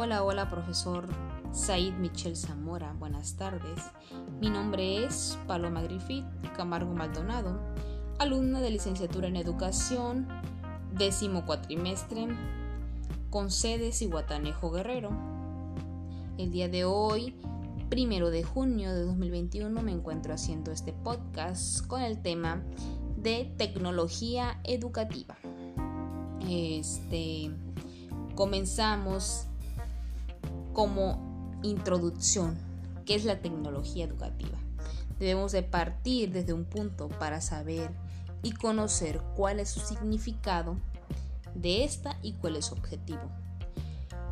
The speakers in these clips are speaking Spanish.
Hola, hola, profesor Said Michel Zamora. Buenas tardes. Mi nombre es Paloma Griffith Camargo Maldonado, alumna de licenciatura en Educación, décimo cuatrimestre, con sede Cihuatanejo Guerrero. El día de hoy, primero de junio de 2021, me encuentro haciendo este podcast con el tema de tecnología educativa. Este, comenzamos como introducción, ¿qué es la tecnología educativa? Debemos de partir desde un punto para saber y conocer cuál es su significado de esta y cuál es su objetivo.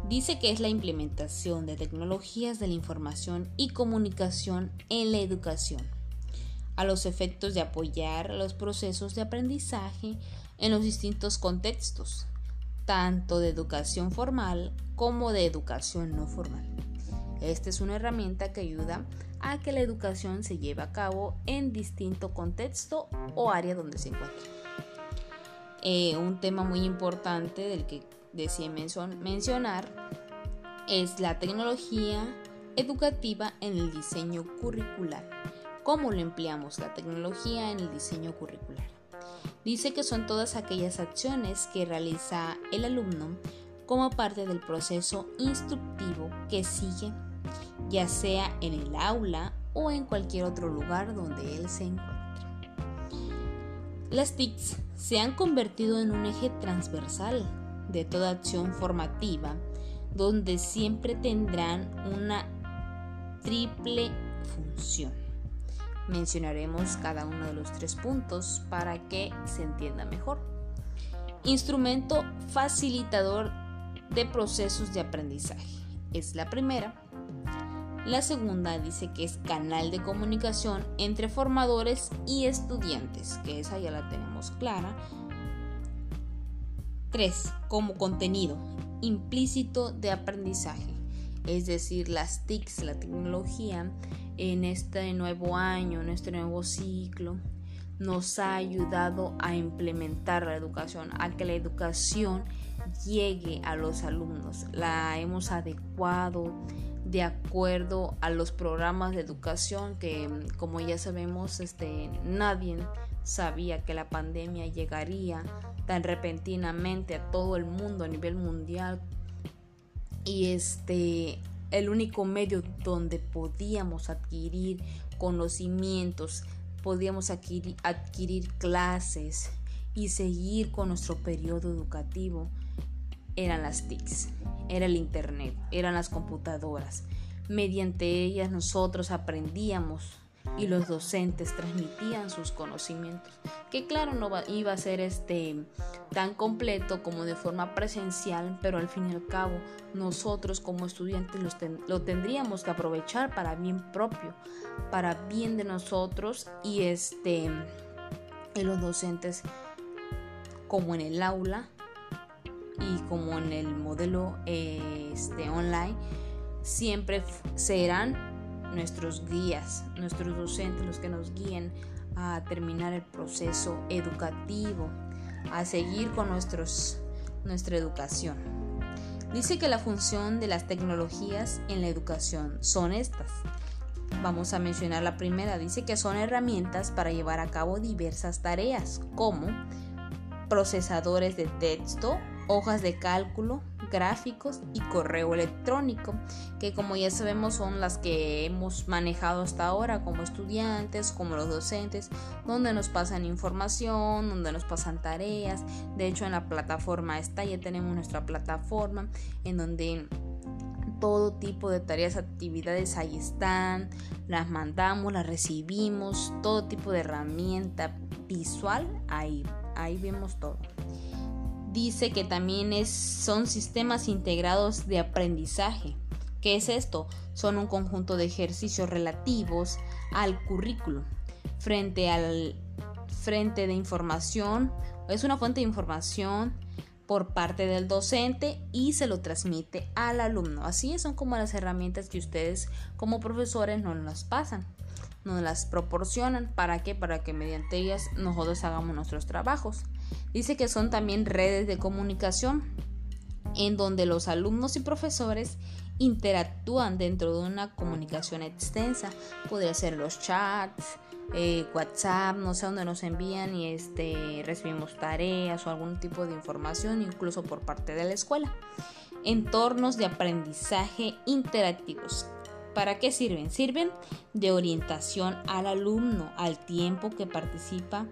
Dice que es la implementación de tecnologías de la información y comunicación en la educación, a los efectos de apoyar los procesos de aprendizaje en los distintos contextos, tanto de educación formal como de educación no formal. Esta es una herramienta que ayuda a que la educación se lleve a cabo en distinto contexto o área donde se encuentre. Eh, un tema muy importante del que decía mencionar es la tecnología educativa en el diseño curricular. ¿Cómo lo empleamos la tecnología en el diseño curricular? Dice que son todas aquellas acciones que realiza el alumno como parte del proceso instructivo que sigue, ya sea en el aula o en cualquier otro lugar donde él se encuentre. Las TICs se han convertido en un eje transversal de toda acción formativa, donde siempre tendrán una triple función. Mencionaremos cada uno de los tres puntos para que se entienda mejor. Instrumento facilitador de procesos de aprendizaje. Es la primera. La segunda dice que es canal de comunicación entre formadores y estudiantes, que esa ya la tenemos clara. 3. Como contenido implícito de aprendizaje, es decir, las TICs, la tecnología, en este nuevo año, en este nuevo ciclo, nos ha ayudado a implementar la educación, a que la educación llegue a los alumnos. La hemos adecuado de acuerdo a los programas de educación que como ya sabemos este nadie sabía que la pandemia llegaría tan repentinamente a todo el mundo a nivel mundial y este el único medio donde podíamos adquirir conocimientos podíamos adquirir, clases y seguir con nuestro periodo educativo eran las TICs, era el Internet, eran las computadoras. Mediante ellas nosotros aprendíamos y los docentes transmitían sus conocimientos, que claro no iba a ser este tan completo como de forma presencial, pero al fin y al cabo nosotros como estudiantes lo tendríamos que aprovechar para bien propio, para bien de nosotros y este y los docentes como en el aula y como en el modelo este, online, siempre serán nuestros guías, nuestros docentes los que nos guíen a terminar el proceso educativo, a seguir con nuestra educación. Dice que la función de las tecnologías en la educación son estas. Vamos a mencionar la primera. Dice que son herramientas para llevar a cabo diversas tareas, como procesadores de texto, hojas de cálculo, gráficos y correo electrónico, que como ya sabemos son las que hemos manejado hasta ahora como estudiantes, como los docentes, donde nos pasan información, donde nos pasan tareas. De hecho, en la plataforma está, ya tenemos nuestra plataforma en donde todo tipo de tareas, actividades ahí están, las mandamos, las recibimos, todo tipo de herramienta visual, ahí, ahí vemos todo dice que también es, son sistemas integrados de aprendizaje. ¿Qué es esto? Son un conjunto de ejercicios relativos al currículo frente al frente de información, es una fuente de información por parte del docente y se lo transmite al alumno. Así son como las herramientas que ustedes como profesores nos las pasan, nos las proporcionan. ¿Para qué? Para que mediante ellas nosotros hagamos nuestros trabajos. Dice que son también redes de comunicación en donde los alumnos y profesores interactúan dentro de una comunicación extensa. Podría ser los chats, eh, WhatsApp, no sé dónde nos envían y este, recibimos tareas o algún tipo de información, incluso por parte de la escuela. Entornos de aprendizaje interactivos. ¿Para qué sirven? Sirven de orientación al alumno al tiempo que participa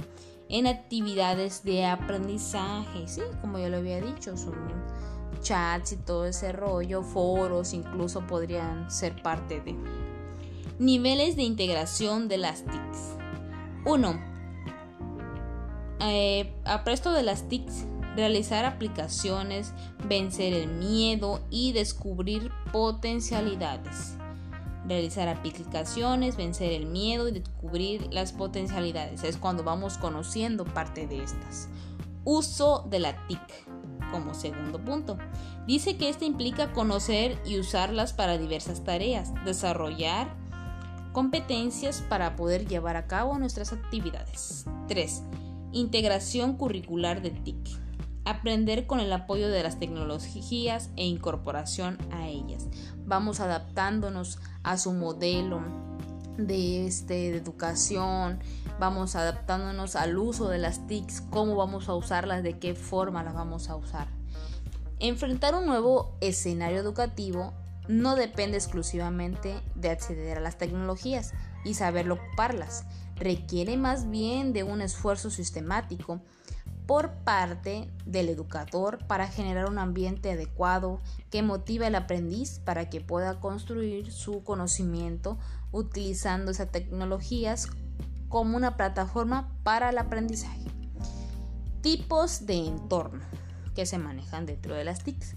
en actividades de aprendizaje. Sí, como ya lo había dicho, son chats y todo ese rollo, foros incluso podrían ser parte de. Niveles de integración de las TICs. 1. Eh, apresto de las TICs, realizar aplicaciones, vencer el miedo y descubrir potencialidades. Realizar aplicaciones, vencer el miedo y descubrir las potencialidades. Es cuando vamos conociendo parte de estas. Uso de la TIC como segundo punto. Dice que este implica conocer y usarlas para diversas tareas, desarrollar competencias para poder llevar a cabo nuestras actividades. 3. Integración curricular de TIC. Aprender con el apoyo de las tecnologías e incorporación a ellas. Vamos adaptándonos a su modelo de, este, de educación, vamos adaptándonos al uso de las TICs, cómo vamos a usarlas, de qué forma las vamos a usar. Enfrentar un nuevo escenario educativo no depende exclusivamente de acceder a las tecnologías y saber ocuparlas, requiere más bien de un esfuerzo sistemático por parte del educador para generar un ambiente adecuado que motive al aprendiz para que pueda construir su conocimiento utilizando esas tecnologías como una plataforma para el aprendizaje. Tipos de entorno que se manejan dentro de las TICs.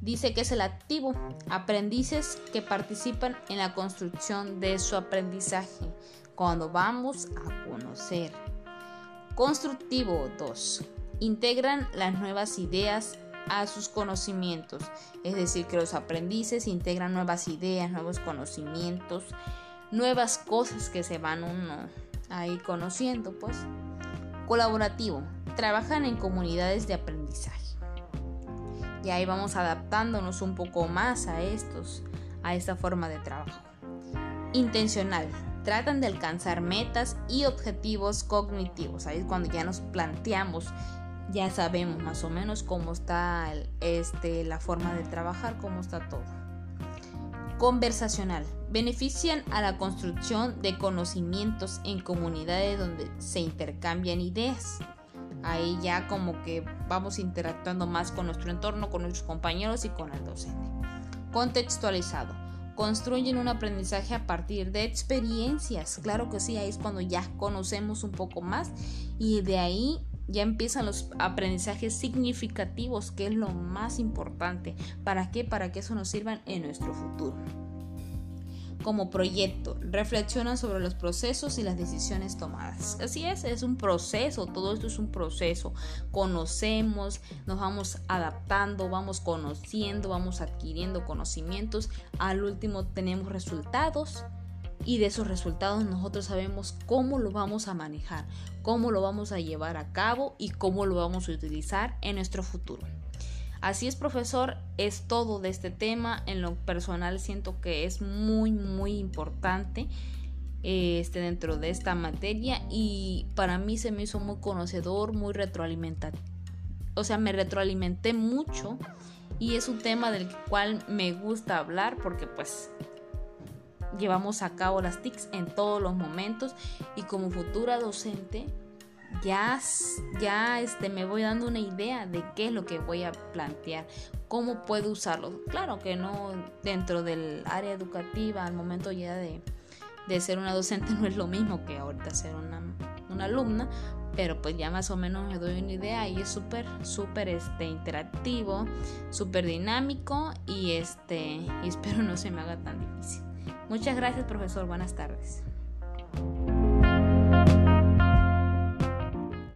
Dice que es el activo, aprendices que participan en la construcción de su aprendizaje cuando vamos a conocer. Constructivo 2. Integran las nuevas ideas a sus conocimientos, es decir, que los aprendices integran nuevas ideas, nuevos conocimientos, nuevas cosas que se van uno ahí conociendo, pues. Colaborativo, trabajan en comunidades de aprendizaje. Y ahí vamos adaptándonos un poco más a estos, a esta forma de trabajo. Intencional, tratan de alcanzar metas y objetivos cognitivos. Ahí es cuando ya nos planteamos, ya sabemos más o menos cómo está este, la forma de trabajar, cómo está todo. Conversacional, benefician a la construcción de conocimientos en comunidades donde se intercambian ideas. Ahí ya como que vamos interactuando más con nuestro entorno, con nuestros compañeros y con el docente. Contextualizado. Construyen un aprendizaje a partir de experiencias. Claro que sí, ahí es cuando ya conocemos un poco más y de ahí ya empiezan los aprendizajes significativos, que es lo más importante. ¿Para qué? Para que eso nos sirva en nuestro futuro como proyecto, reflexionan sobre los procesos y las decisiones tomadas. Así es, es un proceso, todo esto es un proceso. Conocemos, nos vamos adaptando, vamos conociendo, vamos adquiriendo conocimientos. Al último tenemos resultados y de esos resultados nosotros sabemos cómo lo vamos a manejar, cómo lo vamos a llevar a cabo y cómo lo vamos a utilizar en nuestro futuro. Así es, profesor, es todo de este tema. En lo personal siento que es muy, muy importante este, dentro de esta materia y para mí se me hizo muy conocedor, muy retroalimentativo. O sea, me retroalimenté mucho y es un tema del cual me gusta hablar porque pues llevamos a cabo las TICs en todos los momentos y como futura docente ya, ya este, me voy dando una idea de qué es lo que voy a plantear, cómo puedo usarlo. Claro que no dentro del área educativa, al momento ya de, de ser una docente no es lo mismo que ahorita ser una, una alumna, pero pues ya más o menos me doy una idea y es súper, súper este, interactivo, súper dinámico y, este, y espero no se me haga tan difícil. Muchas gracias profesor, buenas tardes.